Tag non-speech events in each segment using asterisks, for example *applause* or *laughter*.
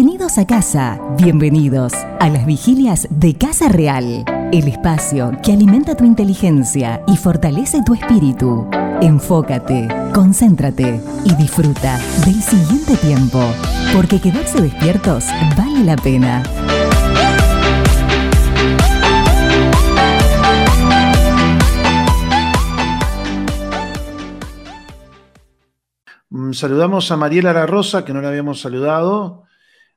Bienvenidos a casa, bienvenidos a las vigilias de Casa Real, el espacio que alimenta tu inteligencia y fortalece tu espíritu. Enfócate, concéntrate y disfruta del siguiente tiempo, porque quedarse despiertos vale la pena. Mm, Saludamos a Mariela La Rosa, que no la habíamos saludado.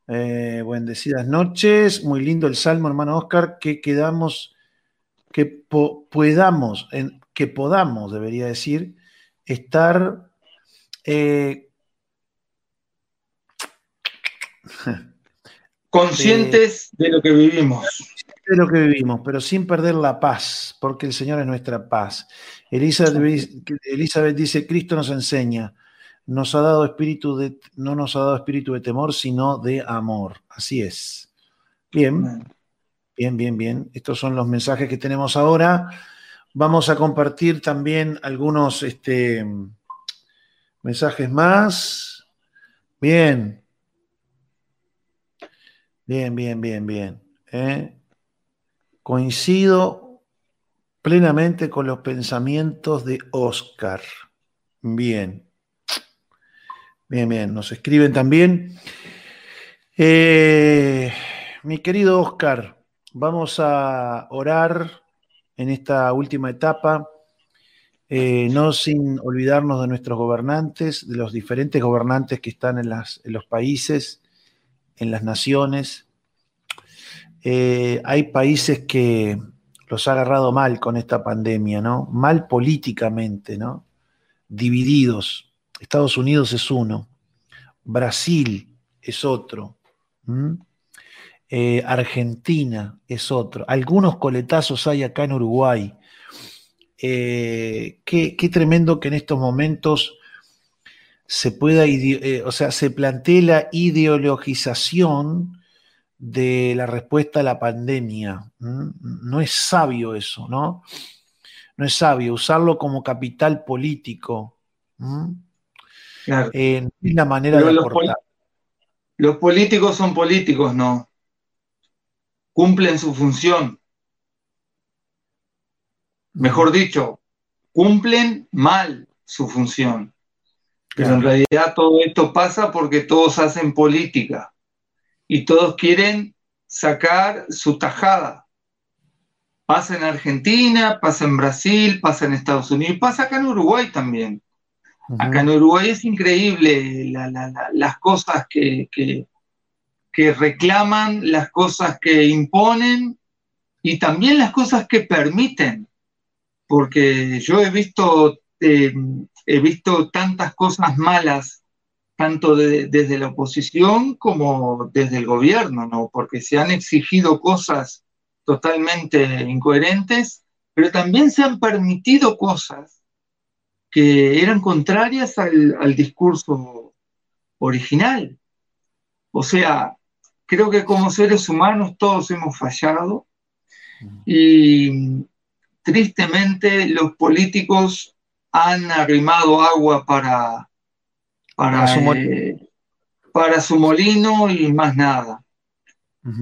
Eh, bendecidas noches. Muy lindo el salmo, hermano Oscar. Que quedamos, que po- podamos, en- que podamos, debería decir, estar. eh, *laughs* Conscientes de lo que vivimos. de lo que vivimos, pero sin perder la paz, porque el Señor es nuestra paz. Elizabeth, Elizabeth dice, Cristo nos enseña, nos ha dado espíritu de, no nos ha dado espíritu de temor, sino de amor. Así es. Bien, bien, bien, bien. Estos son los mensajes que tenemos ahora. Vamos a compartir también algunos este, mensajes más. Bien. Bien, bien, bien, bien. ¿eh? Coincido plenamente con los pensamientos de Oscar. Bien. Bien, bien. Nos escriben también. Eh, mi querido Oscar, vamos a orar en esta última etapa, eh, no sin olvidarnos de nuestros gobernantes, de los diferentes gobernantes que están en, las, en los países, en las naciones. Eh, hay países que los ha agarrado mal con esta pandemia, ¿no? Mal políticamente, ¿no? Divididos. Estados Unidos es uno, Brasil es otro. Eh, Argentina es otro. Algunos coletazos hay acá en Uruguay. Eh, qué, tremendo que en estos momentos se pueda, eh, o sea, se plantee la ideologización de la respuesta a la pandemia. No es sabio eso, ¿no? No es sabio usarlo como capital político. Claro. Eh, no manera Pero de los, los políticos son políticos, no. Cumplen su función. Mejor dicho, cumplen mal su función. Pero en realidad todo esto pasa porque todos hacen política y todos quieren sacar su tajada. Pasa en Argentina, pasa en Brasil, pasa en Estados Unidos, pasa acá en Uruguay también. Acá en Uruguay es increíble la- la- la- las cosas que, reclaman, las cosas que imponen y también las cosas que permiten. Porque yo he visto, eh, he visto tantas cosas malas, tanto de- desde la oposición como desde el gobierno, ¿no? Porque se han exigido cosas totalmente incoherentes, pero también se han permitido cosas que eran contrarias al, al discurso original. O sea, creo que como seres humanos todos hemos fallado y tristemente los políticos han arrimado agua para, para, Para su eh, para su molino y más nada.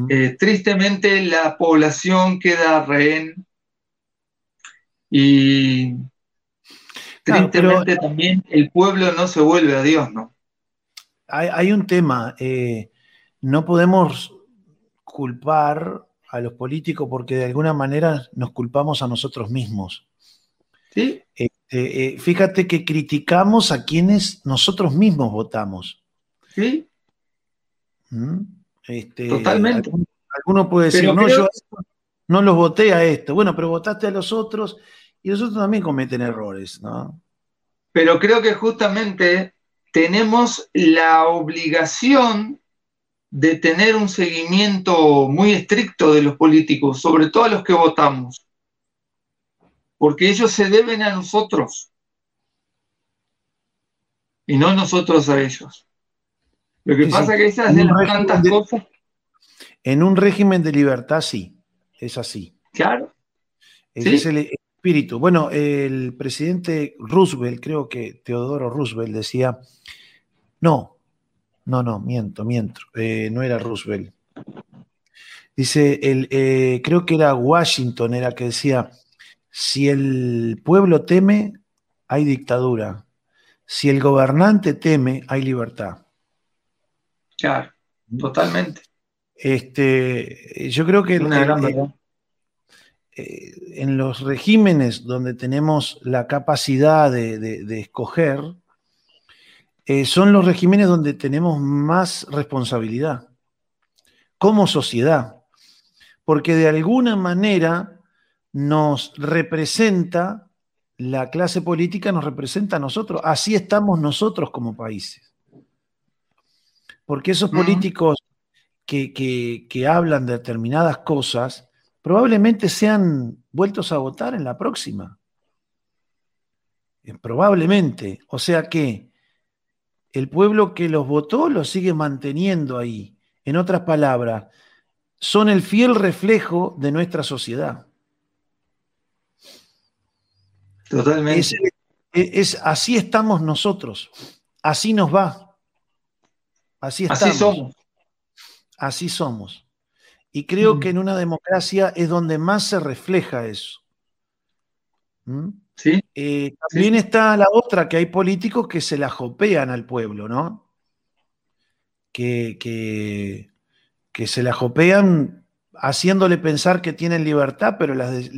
Eh, tristemente la población queda rehén y Claro, tristemente también el pueblo no se vuelve a Dios, ¿no? hay, hay un tema, eh, no podemos culpar a los políticos porque de alguna manera nos culpamos a nosotros mismos. ¿Sí? Este, eh, fíjate que criticamos a quienes nosotros mismos votamos. ¿Sí? ¿Mm? Este, Totalmente. Alguno puede decir, Pero no, creo- yo no los voté a esto. Bueno, pero votaste a los otros y los otros también cometen errores, ¿no? Pero creo que justamente tenemos la obligación de tener un seguimiento muy estricto de los políticos, sobre todo a los que votamos, porque ellos se deben a nosotros y no nosotros a ellos. Lo que Sí, pasa es que esas En de un las régimen tantas de- cosas, En un régimen de libertad, sí, es así. claro, Sí. es el espíritu. Bueno, el presidente Roosevelt, creo que Teodoro Roosevelt decía, no, No, no, miento, miento. Eh, no era Roosevelt. Dice, el, eh, creo que era Washington, era que decía, si el pueblo teme, hay dictadura. Si el gobernante teme, hay libertad. Claro, totalmente. Este, yo creo que eh, en los regímenes donde tenemos la capacidad de, escoger, eh, son los regímenes donde tenemos más responsabilidad como sociedad, porque de alguna manera nos representa, la clase política nos representa a nosotros, así estamos nosotros como países. Porque esos políticos que, que hablan de determinadas cosas, probablemente sean vueltos a votar en la próxima. Eh, probablemente. O sea que el pueblo que los votó los sigue manteniendo ahí. En otras palabras, son el fiel reflejo de nuestra sociedad. Totalmente. Es, así estamos nosotros. Así nos va. Así estamos. Así somos. Así somos. Y creo mm. que en una democracia es donde más se refleja eso. ¿Mm? ¿Sí? Eh, también está la otra, que hay políticos que se la jopean al pueblo, ¿no? Que, que, se la jopean haciéndole pensar que tienen libertad, pero las,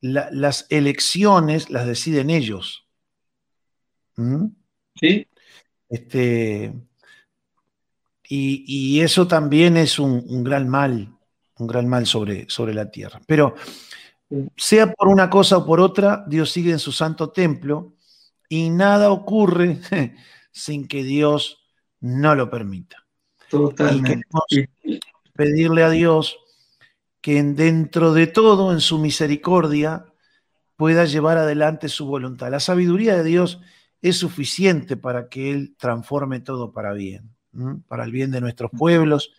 las elecciones las deciden ellos. ¿Mm? Sí. Este, y, eso también es un, gran mal, un gran mal sobre, sobre la tierra. Pero sea por una cosa o por otra, Dios sigue en su santo templo y nada ocurre *laughs* sin que Dios no lo permita. Totalmente. Y pedirle a Dios que dentro de todo, en su misericordia, pueda llevar adelante su voluntad. La sabiduría de Dios es suficiente para que Él transforme todo para bien para el bien de nuestros pueblos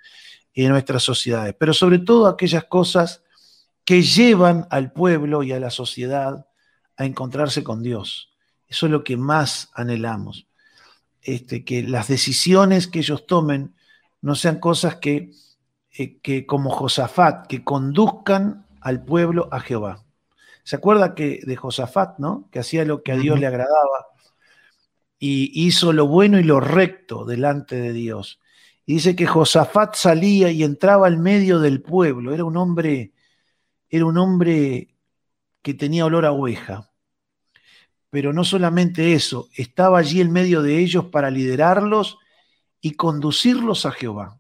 y de nuestras sociedades, pero sobre todo aquellas cosas que llevan al pueblo y a la sociedad a encontrarse con Dios. Eso es lo que más anhelamos. Este, que las decisiones que ellos tomen no sean cosas que, eh, que como Josafat, que conduzcan al pueblo a Jehová. ¿Se acuerda que de Josafat, ¿no? Que hacía lo que a Dios le agradaba y hizo lo bueno y lo recto delante de Dios. Y dice que Josafat salía y entraba al medio del pueblo. Era un hombre, era un hombre que tenía olor a oveja. Pero no solamente eso, estaba allí en medio de ellos para liderarlos y conducirlos a Jehová.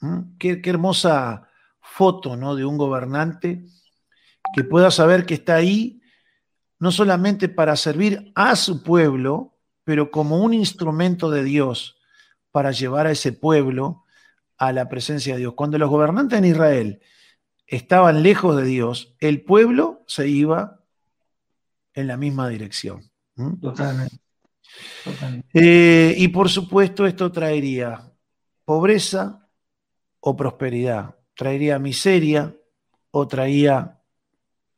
¿Mm? Qué, qué, hermosa foto ¿no? de un gobernante que pueda saber que está ahí no solamente para servir a su pueblo, pero como un instrumento de Dios para llevar a ese pueblo a la presencia de Dios. Cuando los gobernantes en Israel estaban lejos de Dios, el pueblo se iba en la misma dirección. Totalmente. Eh, y por supuesto esto traería pobreza o prosperidad, traería miseria o traía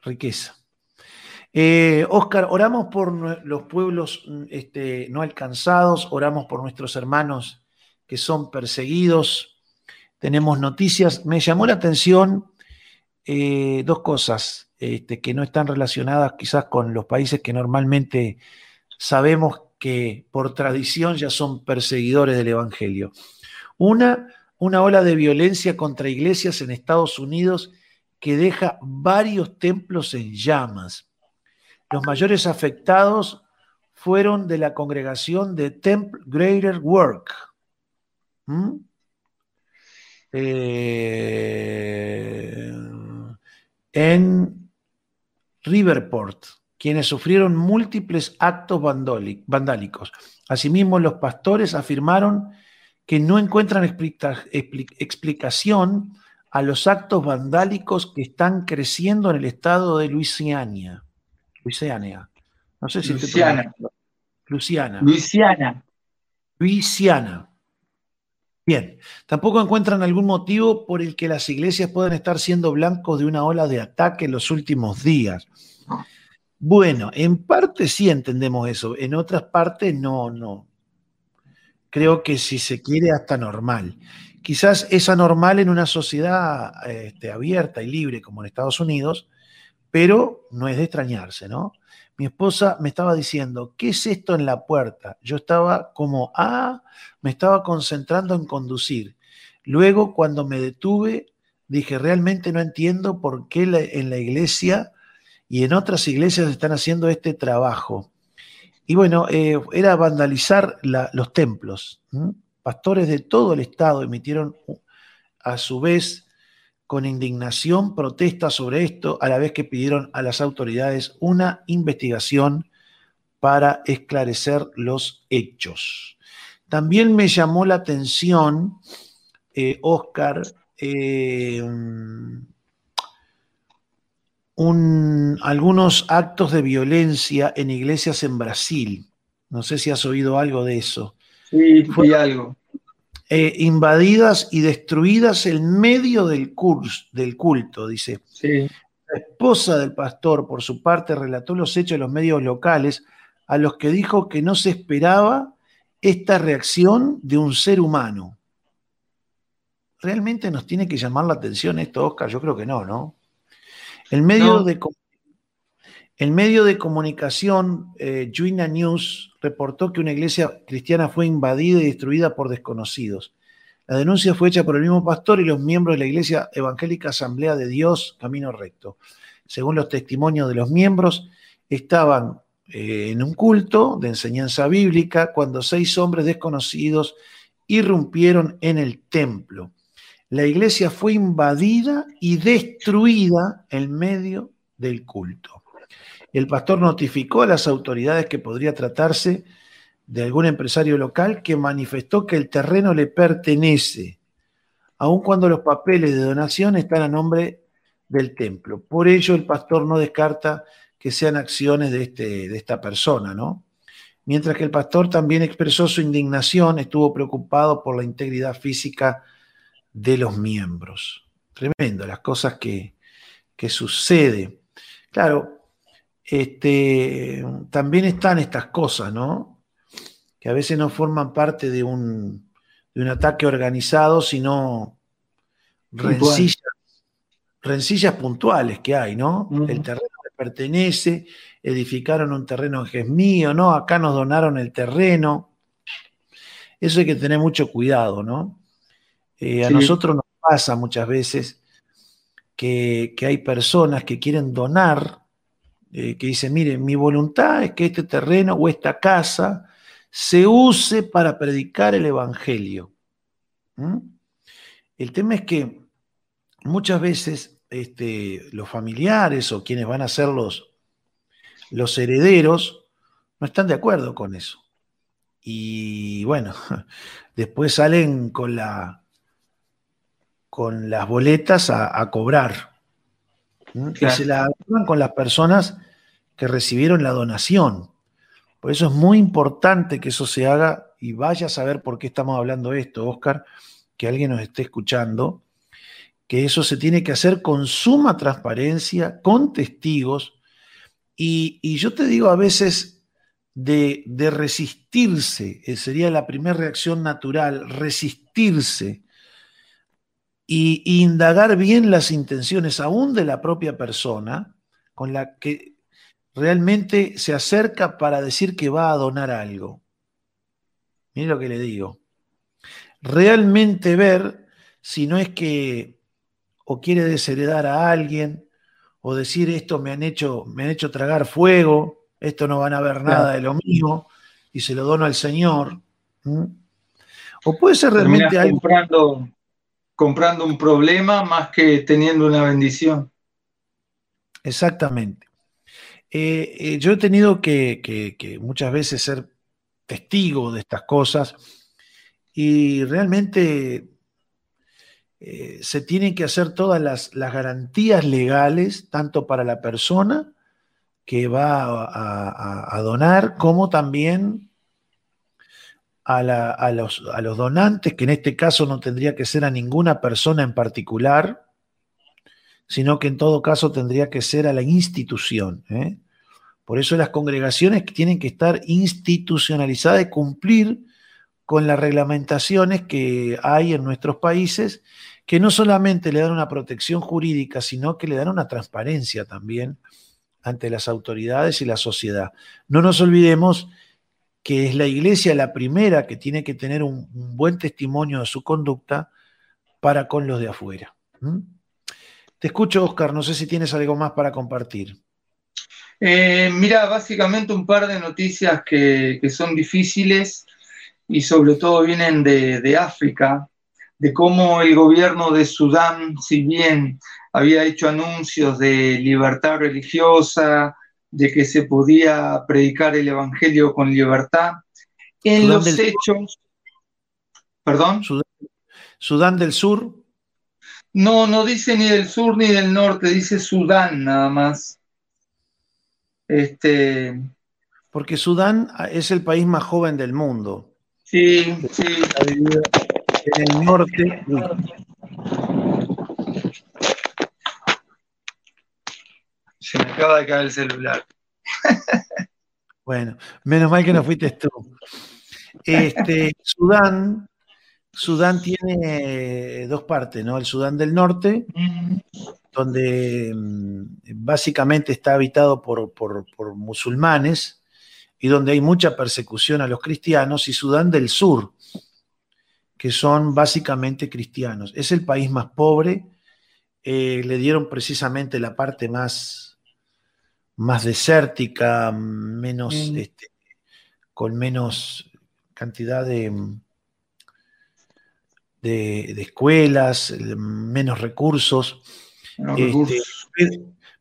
riqueza. Eh, Oscar, oramos por los pueblos mm, este, no alcanzados, oramos por nuestros hermanos que son perseguidos. Tenemos noticias. Me llamó la atención eh, dos cosas este, que no están relacionadas quizás con los países que normalmente sabemos que por tradición ya son perseguidores del Evangelio. Una, una ola de violencia contra iglesias en Estados Unidos que deja varios templos en llamas. Los mayores afectados fueron de la congregación de Temple Greater Work. ¿Mm? Eh, en Riverport, quienes sufrieron múltiples actos vandálicos. Asimismo, los pastores afirmaron que no encuentran explicación a los actos vandálicos que están creciendo en el estado de Luisiana. Luisiana. No sé si Luciana. Luciana. Luisiana. Luisiana. Bien, tampoco encuentran algún motivo por el que las iglesias puedan estar siendo blancos de una ola de ataque en los últimos días. Bueno, en parte sí entendemos eso, en otras partes no, no. creo que si se quiere hasta normal. Quizás es anormal en una sociedad este, abierta y libre como en Estados Unidos, pero no es de extrañarse, ¿no? Mi esposa me estaba diciendo, ¿qué es esto en la puerta? Yo estaba como, ah, me estaba concentrando en conducir. Luego, cuando me detuve, dije, realmente no entiendo por qué en la iglesia y en otras iglesias están haciendo este trabajo. Y bueno, eh, era vandalizar los templos. Pastores de todo el estado emitieron a su vez con indignación protesta sobre esto, a la vez que pidieron a las autoridades una investigación para esclarecer los hechos. También me llamó la atención, eh, Oscar, eh, algunos actos de violencia en iglesias en Brasil. No sé si has oído algo de eso. Sí, fue algo. Eh, invadidas y destruidas en medio del, curso, del culto, dice. Sí. La esposa del pastor, por su parte, relató los hechos de los medios locales, a los que dijo que no se esperaba esta reacción de un ser humano. ¿Realmente nos tiene que llamar la atención esto, Oscar? Yo creo que no, ¿no? El medio, De, el medio de comunicación, eh, News, reportó que una iglesia cristiana fue invadida y destruida por desconocidos. La denuncia fue hecha por el mismo pastor y los miembros de la Iglesia Evangélica Asamblea de Dios Camino Recto. Según los testimonios de los miembros, estaban eh, en un culto de enseñanza bíblica cuando seis hombres desconocidos irrumpieron en el templo la iglesia fue invadida y destruida en medio del culto. El pastor notificó a las autoridades que podría tratarse de algún empresario local que manifestó que el terreno le pertenece, aun cuando los papeles de donación están a nombre del templo. Por ello, el pastor no descarta que sean acciones de, este, de esta persona, ¿no? Mientras que el pastor también expresó su indignación, estuvo preocupado por la integridad física de los miembros. Tremendo, las cosas que, que sucede. Claro, este, también están estas cosas, ¿no? Que a veces no forman parte de un, de un ataque organizado, sino rencillas, rencillas puntuales que hay, ¿no? El terreno le pertenece, edificaron un terreno que es mío, ¿no? Acá nos donaron el terreno. Eso hay que tener mucho cuidado, ¿no? Eh, a nosotros nos pasa muchas veces que, hay personas que quieren donar, eh, que dicen, mire, mi voluntad es que este terreno o esta casa se use para predicar el Evangelio. El tema es que muchas veces este, los familiares o quienes van a ser los, los herederos no están de acuerdo con eso. Y bueno, *laughs* después salen con la, con las boletas a, cobrar. Y se la dan con las personas que recibieron la donación. Por eso es muy importante que eso se haga y vaya a saber por qué estamos hablando de esto, Oscar, que alguien nos esté escuchando, que eso se tiene que hacer con suma transparencia, con testigos. Y, yo te digo a veces de, de resistirse, eh, sería la primera reacción natural, resistirse y, indagar bien las intenciones aún de la propia persona con la que realmente se acerca para decir que va a donar algo. Mire lo que le digo. Realmente ver si no es que o quiere desheredar a alguien o decir esto me han hecho, me han hecho tragar fuego, esto no van a ver nada de lo mío y se lo dono al Señor. O puede ser realmente algo comprando un problema más que teniendo una bendición. Exactamente. Eh, eh, yo he tenido que, muchas veces ser testigo de estas cosas y realmente eh, se tienen que hacer todas las, garantías legales, tanto para la persona que va a donar, como también a, los, donantes, que en este caso no tendría que ser a ninguna persona en particular, sino que en todo caso tendría que ser a la institución. ¿eh? Por eso las congregaciones tienen que estar institucionalizadas y cumplir con las reglamentaciones que hay en nuestros países, que no solamente le dan una protección jurídica, sino que le dan una transparencia también ante las autoridades y la sociedad. No nos olvidemos que es la iglesia la primera que tiene que tener un, buen testimonio de su conducta para con los de afuera. Te escucho, Oscar, no sé si tienes algo más para compartir. Eh, mira, básicamente un par de noticias que, son difíciles y sobre todo vienen de, de, África, de cómo el gobierno de Sudán, si bien había hecho anuncios de libertad religiosa, de que se podía predicar el Evangelio con libertad. En los hechos, perdón. Sudán, del Sur. No, no dice ni del sur ni del norte, dice Sudán nada más. Este. Porque Sudán es el país más joven del mundo. Sí, sí. En el norte. Se me acaba de caer el celular. *laughs* Bueno, menos mal que no fuiste tú. Este, Sudán, Sudán tiene dos partes, ¿no? El Sudán del Norte, donde mm, básicamente está habitado por, por, musulmanes y donde hay mucha persecución a los cristianos, y Sudán del Sur, que son básicamente cristianos. Es el país más pobre, eh, le dieron precisamente la parte más, más desértica, menos, mm. este, con menos cantidad de, de, escuelas, menos recursos. Este,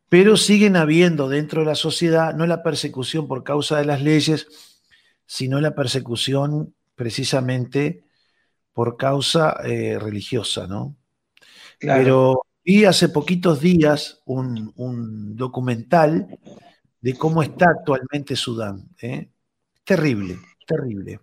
pero siguen habiendo dentro de la sociedad no la persecución por causa de las leyes, sino la persecución precisamente por causa eh, religiosa, ¿no? Pero Vi hace poquitos días un, documental de cómo está actualmente Sudán. ¿eh? Terrible, terrible.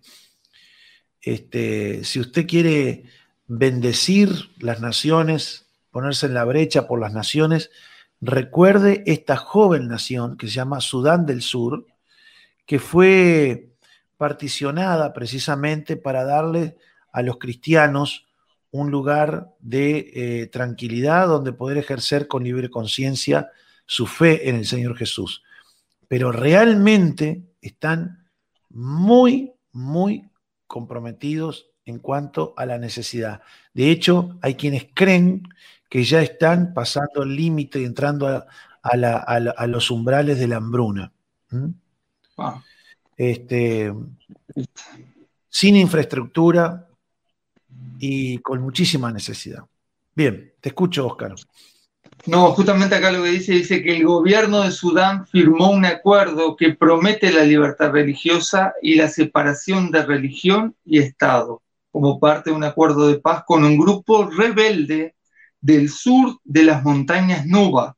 Este, si usted quiere bendecir las naciones, ponerse en la brecha por las naciones, recuerde esta joven nación que se llama Sudán del Sur, que fue particionada precisamente para darle a los cristianos un lugar de eh, tranquilidad donde poder ejercer con libre conciencia su fe en el Señor Jesús. Pero realmente están muy, muy comprometidos en cuanto a la necesidad. De hecho, hay quienes creen que ya están pasando el límite y entrando a, los umbrales de la hambruna. Este, sin infraestructura, y con muchísima necesidad. Bien, te escucho, Óscar. No, justamente acá lo que dice, dice que el gobierno de Sudán firmó un acuerdo que promete la libertad religiosa y la separación de religión y Estado, como parte de un acuerdo de paz con un grupo rebelde del sur de las montañas Nuba.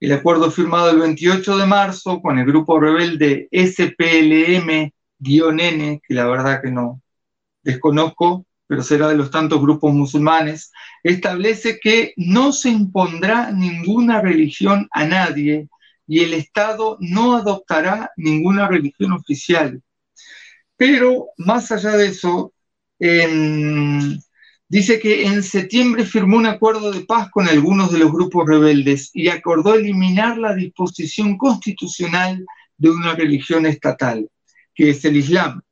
El acuerdo firmado el 28 de marzo con el grupo rebelde SPLM-N, que la verdad que no desconozco, pero será de los tantos grupos musulmanes, establece que no se impondrá ninguna religión a nadie y el Estado no adoptará ninguna religión oficial. Pero más allá de eso, dice que en septiembre firmó un acuerdo de paz con algunos de los grupos rebeldes y acordó eliminar la disposición constitucional de una religión estatal, que es el Islam.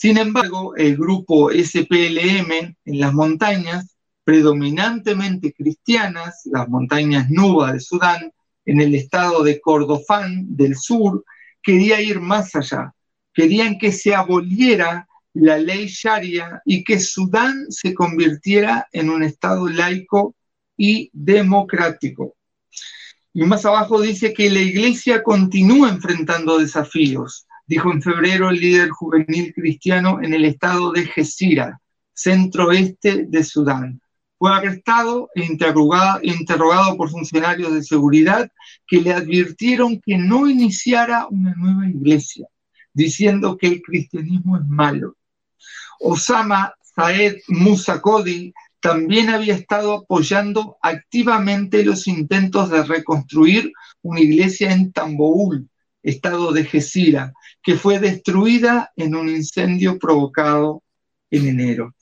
Sin embargo, el grupo SPLM en las montañas, predominantemente cristianas, las montañas Nuba de Sudán, en el estado de Kordofán del sur, quería ir más allá. Querían que se aboliera la ley Sharia y que Sudán se convirtiera en un estado laico y democrático. Y más abajo dice que la iglesia continúa enfrentando desafíos dijo en febrero el líder juvenil cristiano en el estado de Gesira, centro-este de Sudán. Fue arrestado e interrogado, por funcionarios de seguridad que le advirtieron que no iniciara una nueva iglesia, diciendo que el cristianismo es malo. Osama Saed Musa Kodi también había estado apoyando activamente los intentos de reconstruir una iglesia en Tamboul, estado de Gesira, que fue destruida en un incendio provocado en enero.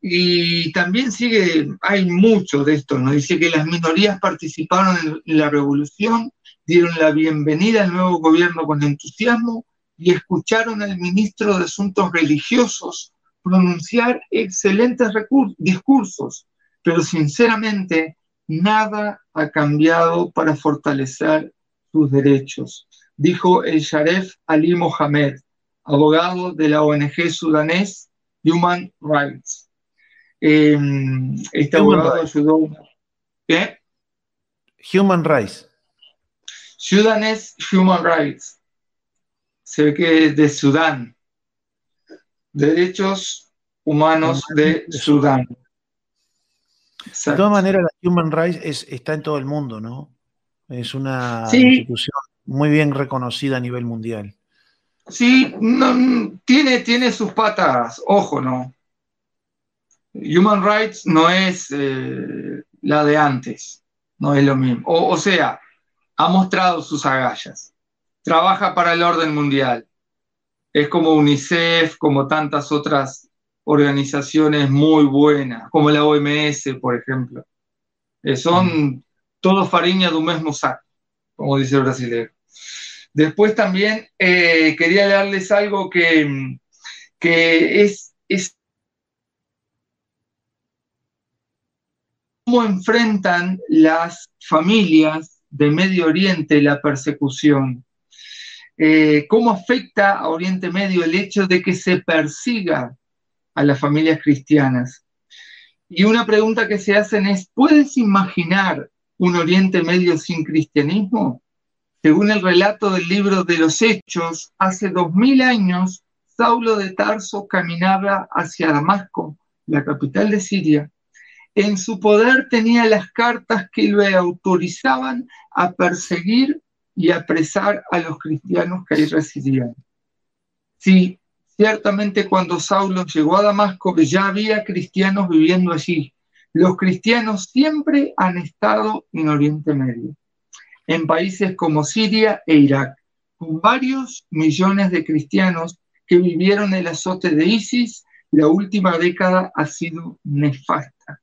Y también sigue, hay mucho de esto, nos dice que las minorías participaron en la revolución, dieron la bienvenida al nuevo gobierno con entusiasmo y escucharon al ministro de Asuntos Religiosos pronunciar excelentes discursos, pero sinceramente nada ha cambiado para fortalecer sus derechos, dijo el Sharef Ali Mohamed, abogado de la ONG sudanés Human Rights. Em, este abogado ayudó. ¿Qué? Human Rights. Sudanese Human Rights. Se ve que es de Sudán. Derechos Humanos de Sudán. De todas maneras, la Human Rights está en todo el mundo, ¿no? Es una institución muy bien reconocida a nivel mundial. Sí, tiene, tiene sus patas, ojo, ¿no? Human Rights no es eh, la de antes, no es lo mismo. O, sea, ha mostrado sus agallas, trabaja para el orden mundial, es como UNICEF, como tantas otras organizaciones muy buenas, como la OMS, por ejemplo. Eh, son todos fariña de un mismo saco, como dice el brasileño. Después también eh, quería darles algo que, que es, cómo enfrentan las familias de Medio Oriente la persecución. Eh, cómo afecta a Oriente Medio el hecho de que se persiga a las familias cristianas. Y una pregunta que se hacen es, ¿puedes imaginar un Oriente Medio sin cristianismo? Según el relato del libro de los Hechos, hace dos mil años, Saulo de Tarso caminaba hacia Damasco, la capital de Siria, en su poder tenía las cartas que le autorizaban a perseguir y apresar a los cristianos que ahí residían. Sí, ciertamente cuando Saulo llegó a Damasco ya había cristianos viviendo allí. Los cristianos siempre han estado en Oriente Medio, en países como Siria e Irak, con varios millones de cristianos que vivieron el azote de ISIS. La última década ha sido nefasta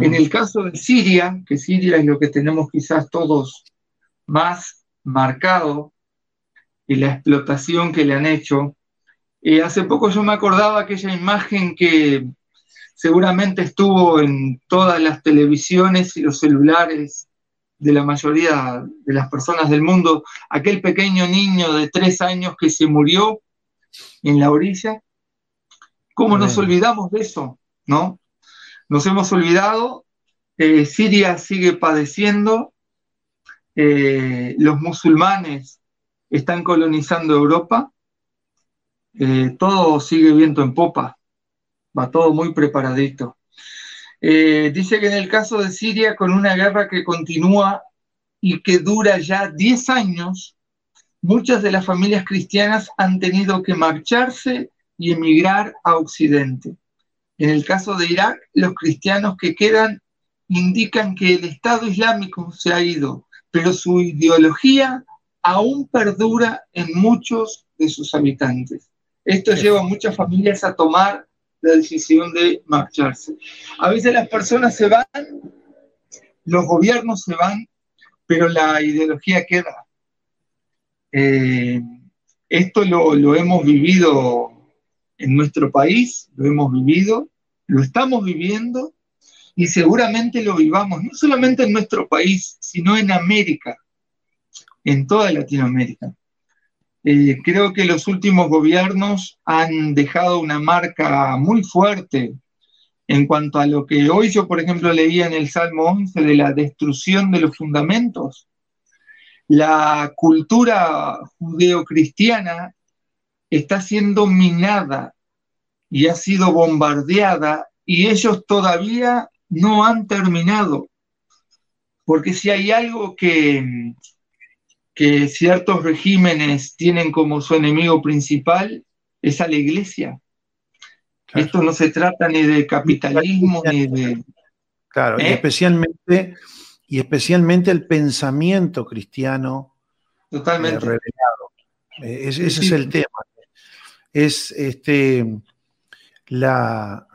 en el caso de Siria, que Siria es lo que tenemos quizás todos más marcado, y la explotación que le han hecho, eh, hace poco yo me acordaba aquella imagen que seguramente estuvo en todas las televisiones y los celulares de la mayoría de las personas del mundo, aquel pequeño niño de tres años que se murió en la orilla. ¿Cómo nos olvidamos de eso? ¿No? Nos hemos olvidado, eh, Siria sigue padeciendo, eh, los musulmanes están colonizando Europa, eh, todo sigue viento en popa, va todo muy preparadito. dice que en el caso de Siria, con una guerra que continúa y que dura ya 10 años, muchas de las familias cristianas han tenido que marcharse y emigrar a Occidente. En el caso de Irak, los cristianos que quedan indican que el Estado Islámico se ha ido, pero su ideología aún perdura en muchos de sus habitantes. Esto lleva a muchas familias a tomar la decisión de marcharse. A veces las personas se van, los gobiernos se van, pero la ideología queda. Eh, esto lo, lo hemos vivido en nuestro país, lo hemos vivido, lo estamos viviendo y seguramente lo vivamos, no solamente en nuestro país, sino en América, en toda Latinoamérica. Eh, creo que los últimos gobiernos han dejado una marca muy fuerte en cuanto a lo que hoy yo, por ejemplo, leía en el Salmo 11 de la destrucción de los fundamentos. La cultura judeocristiana está siendo minada y ha sido bombardeada y ellos todavía no han terminado. Porque si hay algo que, que ciertos regímenes tienen como su enemigo principal, es a la iglesia. Esto no se trata ni de capitalismo ni de... Claro, y, ¿Eh? especialmente, y especialmente el pensamiento cristiano Totalmente. revelado. Eh, ese es el tema. Es este *clears throat* la,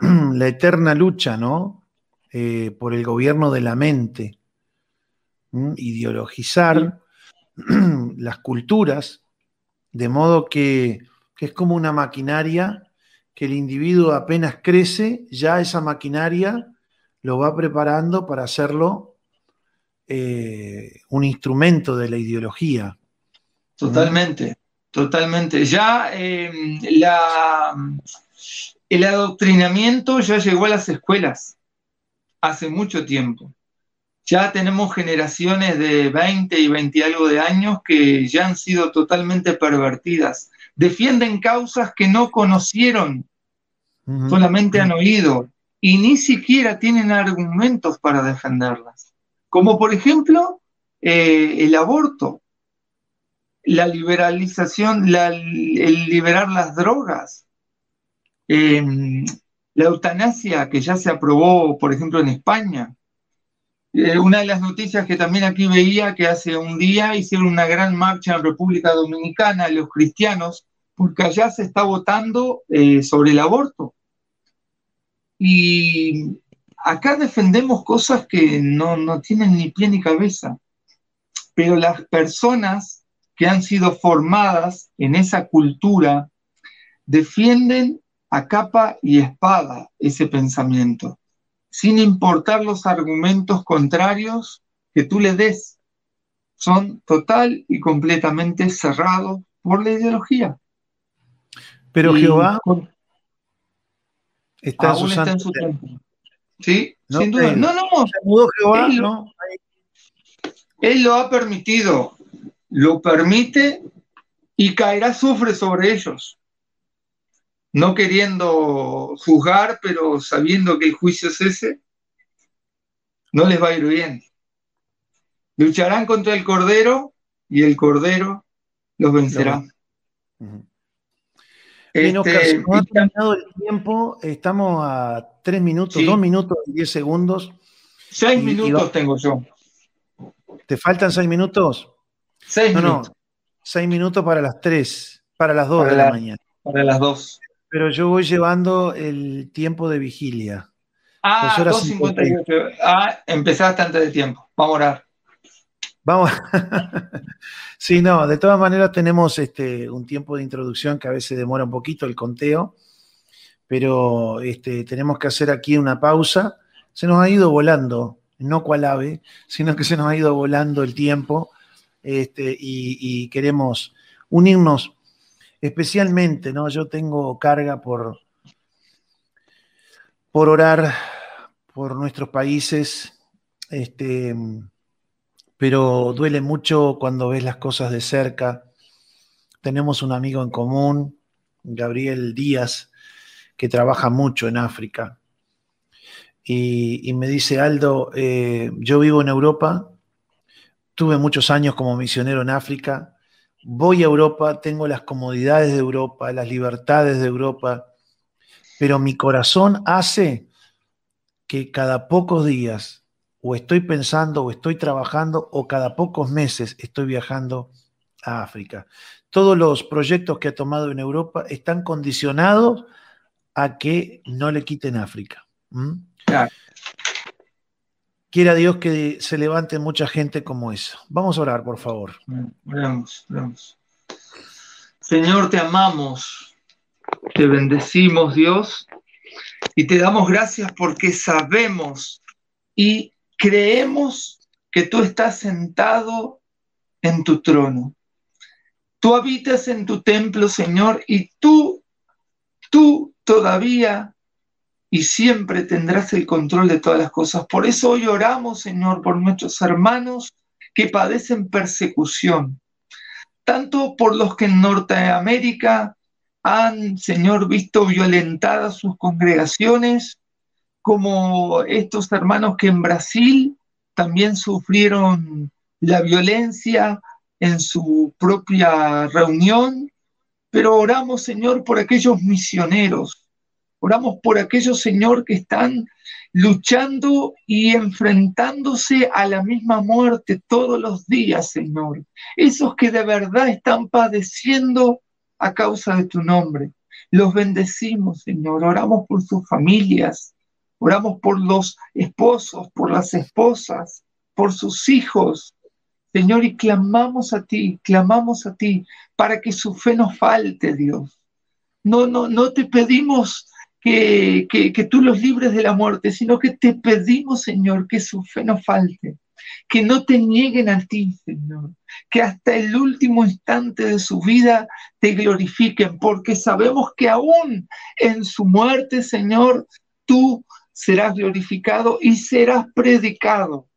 eterna lucha, ¿no? Eh, por el gobierno de la mente, ideologizar *clears throat* las culturas, de modo que, es como una maquinaria que el individuo apenas crece, ya esa maquinaria lo va preparando para hacerlo eh, un instrumento de la ideología. Totalmente, totalmente. Ya eh, la, el adoctrinamiento ya llegó a las escuelas hace mucho tiempo. Ya tenemos generaciones de 20 y 20 y algo de años que ya han sido totalmente pervertidas. Defienden causas que no conocieron, solamente han oído y ni siquiera tienen argumentos para defenderlas. Como por ejemplo eh, el aborto, la liberalización, el liberar las drogas, em, la eutanasia que ya se aprobó, por ejemplo, en España, eh, una de las noticias que también aquí veía que hace un día hicieron una gran marcha en República Dominicana, los cristianos, porque allá se está votando eh, sobre el aborto. Y acá defendemos cosas que no, no tienen ni pie ni cabeza, pero las personas que han sido formadas en esa cultura defienden a capa y espada ese pensamiento sin importar los argumentos contrarios que tú le des. Son total y completamente cerrados por la ideología. Pero Jehová está, en su templo. Sí, sin duda. No, no, Jehová, él, no. él lo ha permitido, lo permite y caerá sufre sobre ellos no queriendo juzgar, pero sabiendo que el juicio es ese, no les va a ir bien. Lucharán contra el Cordero y el Cordero los vencerá. Este, no ha terminado el tiempo, estamos a tres minutos, dos minutos y diez segundos. Seis minutos tengo yo. ¿Te faltan seis minutos? Seis no, minutos. No, seis minutos para las tres, para las dos de la mañana. Para las dos. Pero yo voy llevando el tiempo de vigilia. Ah, 2.58. Ah, empezaste antes de tiempo. Vamos a orar. Vamos. *laughs* sí, no, de todas maneras tenemos este, un tiempo de introducción que a veces demora un poquito el conteo, pero este, tenemos que hacer aquí una pausa. Se nos ha ido volando, no cual ave, sino que se nos ha ido volando el tiempo este, y queremos unirnos especialmente, ¿no? Yo tengo carga por, por orar por nuestros países, este, pero duele mucho cuando ves las cosas de cerca. Tenemos un amigo en común, Gabriel Díaz, que trabaja mucho en África. Y, me dice, Aldo, eh, yo vivo en Europa, tuve muchos años como misionero en África, voy a Europa, tengo las comodidades de Europa, las libertades de Europa, pero mi corazón hace que cada pocos días o estoy pensando o estoy trabajando o cada pocos meses estoy viajando a África. Todos los proyectos que ha tomado en Europa están condicionados a que no le quiten África. Quiera Dios que se levante mucha gente como eso. Vamos a orar, por favor. Oramos. Señor, te amamos, te bendecimos, Dios, y te damos gracias porque sabemos y creemos que tú estás sentado en tu trono. Tú habitas en tu templo, Señor, y tú, tú todavía y siempre tendrás el control de todas las cosas. Por eso hoy oramos, Señor, por nuestros hermanos que padecen persecución, tanto por los que en Norteamérica han, Señor, visto violentadas sus congregaciones, como estos hermanos que en Brasil también sufrieron la violencia en su propia reunión, pero oramos, Señor, por aquellos misioneros Oramos por aquellos, Señor, que están luchando y enfrentándose a la misma muerte todos los días, Señor. Esos que de verdad están padeciendo a causa de tu nombre. Los bendecimos, Señor. Oramos por sus familias. Oramos por los esposos, por las esposas, por sus hijos. Señor, y clamamos a ti, clamamos a ti para que su fe no falte, Dios. No, no, no te pedimos que, que, tú los libres de la muerte, sino que te pedimos, Señor, que su fe no falte que no te nieguen a ti, Señor, que hasta el último instante de su vida te glorifiquen, porque sabemos que aún en su muerte, Señor, tú serás glorificado y serás predicado.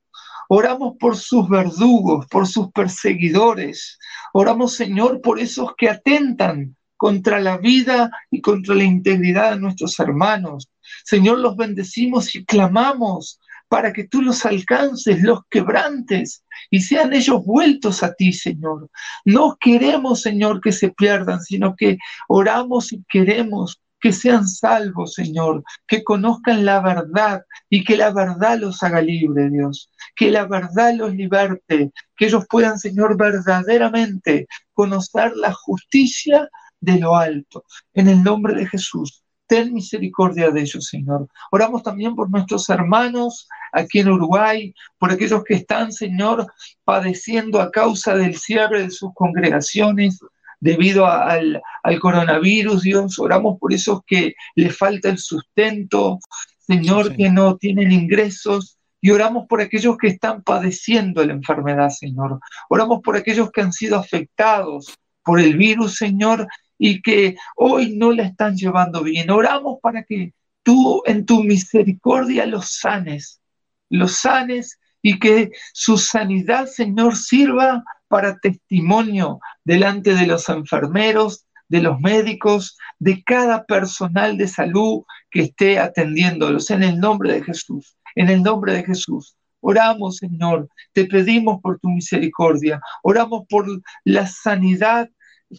Oramos por sus verdugos, por sus perseguidores. Oramos, Señor, por esos que atentan contra la vida y contra la integridad de nuestros hermanos. Señor, los bendecimos y clamamos para que tú los alcances, los quebrantes y sean ellos vueltos a ti, Señor. No queremos, Señor, que se pierdan, sino que oramos y queremos que sean salvos, Señor, que conozcan la verdad y que la verdad los haga libre, Dios, que la verdad los liberte, que ellos puedan, Señor, verdaderamente conocer la justicia de lo alto. En el nombre de Jesús, ten misericordia de ellos, Señor. Oramos también por nuestros hermanos aquí en Uruguay, por aquellos que están, Señor, padeciendo a causa del cierre de sus congregaciones debido al, coronavirus, Dios. Oramos por esos que les falta el sustento, Señor, que no tienen ingresos. Y oramos por aquellos que están padeciendo la enfermedad, Señor. Oramos por aquellos que han sido afectados por el virus, Señor, y que hoy no la están llevando bien. Oramos para que tú en tu misericordia los sanes, los sanes y que su sanidad, Señor, sirva para testimonio delante de los enfermeros, de los médicos, de cada personal de salud que esté atendiéndolos en el nombre de Jesús, en el nombre de Jesús. Oramos, Señor, te pedimos por tu misericordia, oramos por la sanidad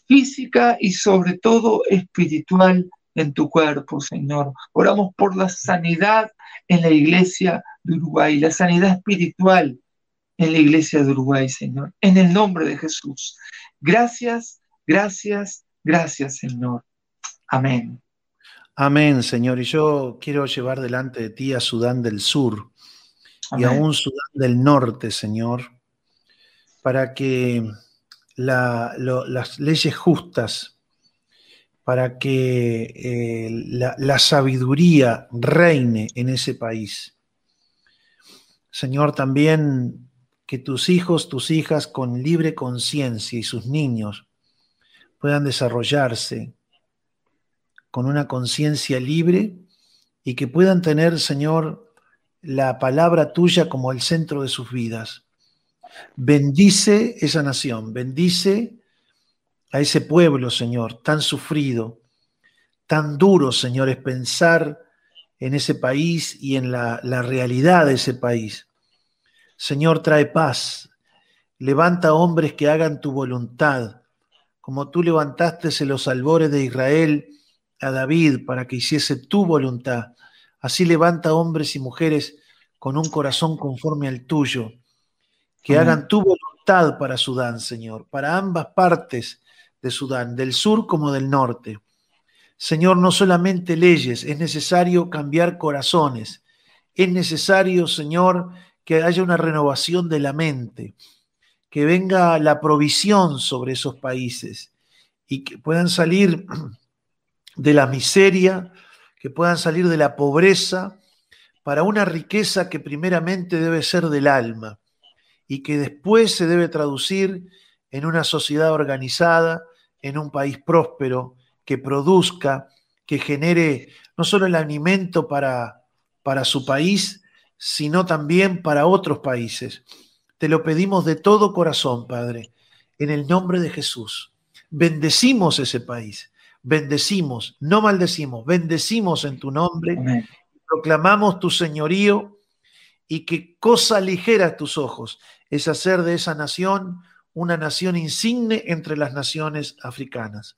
física y sobre todo espiritual en tu cuerpo, Señor. Oramos por la sanidad en la iglesia de Uruguay, la sanidad espiritual en la iglesia de Uruguay, Señor. En el nombre de Jesús. Gracias, gracias, gracias, Señor. Amén. Amén, Señor. Y yo quiero llevar delante de ti a Sudán del Sur y a un Sudán del Norte, Señor, para que las leyes justas, para que eh, la, sabiduría reine en ese país. Señor, también que tus hijos, tus hijas con libre conciencia y sus niños puedan desarrollarse con una conciencia libre y que puedan tener, Señor, la palabra tuya como el centro de sus vidas. Bendice esa nación, bendice a ese pueblo, Señor, tan sufrido, tan duro, Señor, es pensar en ese país y en la, realidad de ese país. Señor, trae paz, levanta hombres que hagan tu voluntad, como tú levantaste en los albores de Israel a David para que hiciese tu voluntad. Así levanta hombres y mujeres con un corazón conforme al tuyo que hagan tu voluntad para Sudán, Señor, para ambas partes de Sudán, del sur como del norte. Señor, no solamente leyes, es necesario cambiar corazones, es necesario, Señor, que haya una renovación de la mente, que venga la provisión sobre esos países y que puedan salir *clears throat* de la miseria, que puedan salir de la pobreza para una riqueza que primeramente debe ser del alma y que después se debe traducir en una sociedad organizada, en un país próspero, que produzca, que genere no solo el alimento para, para su país, sino también para otros países. Te lo pedimos de todo corazón, Padre, en el nombre de Jesús. Bendecimos ese país, bendecimos, no maldecimos, bendecimos en tu nombre, proclamamos tu señorío y que cosa ligera a tus ojos es hacer de esa nación una nación insigne entre las naciones africanas.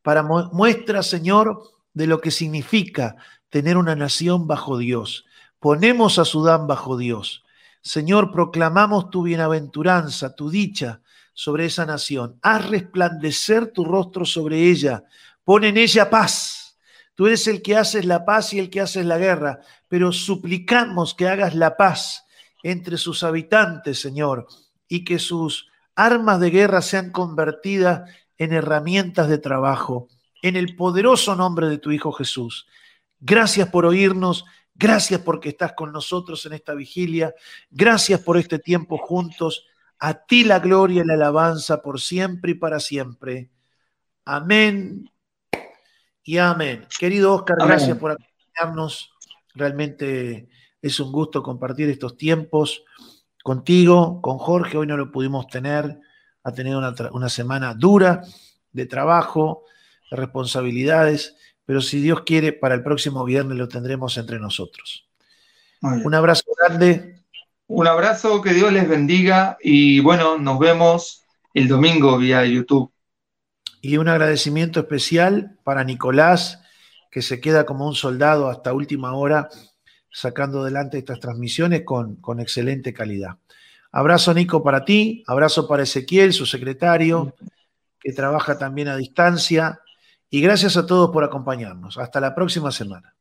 Para muestra, Señor, de lo que significa tener una nación bajo Dios. Ponemos a Sudán bajo Dios. Señor, proclamamos tu bienaventuranza, tu dicha sobre esa nación. Haz resplandecer tu rostro sobre ella Pon en ella paz. Tú eres el que haces la paz y el que haces la guerra, pero suplicamos que hagas la paz entre sus habitantes, Señor, y que sus armas de guerra sean convertidas en herramientas de trabajo, en el poderoso nombre de tu Hijo Jesús. Gracias por oírnos, gracias porque estás con nosotros en esta vigilia, gracias por este tiempo juntos. A ti la gloria y la alabanza por siempre y para siempre. Amén y amén. Querido Oscar, gracias por acompañarnos. Realmente es un gusto compartir estos tiempos contigo, con Jorge. Hoy no lo pudimos tener. Ha tenido una, una semana dura de trabajo, de responsabilidades, pero si Dios quiere, para el próximo viernes lo tendremos entre nosotros. Un abrazo grande un abrazo, que Dios les bendiga y bueno, nos vemos el domingo vía YouTube. Y un agradecimiento especial para Nicolás, que se queda como un soldado hasta última hora sacando adelante estas transmisiones con, con excelente calidad. Abrazo, Nico, para ti, abrazo para Ezequiel, su secretario, que trabaja también a distancia, y gracias a todos por acompañarnos. Hasta la próxima semana.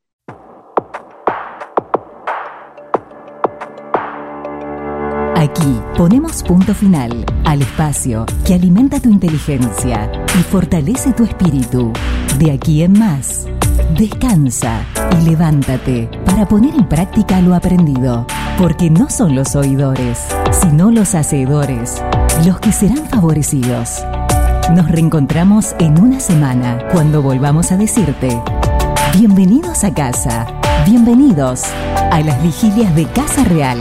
Aquí ponemos punto final al espacio que alimenta tu inteligencia y fortalece tu espíritu. De aquí en más, descansa y levántate para poner en práctica lo aprendido, porque no son los oidores, sino los hacedores los que serán favorecidos. Nos reencontramos en una semana cuando volvamos a decirte, bienvenidos a casa, bienvenidos a las vigilias de Casa Real.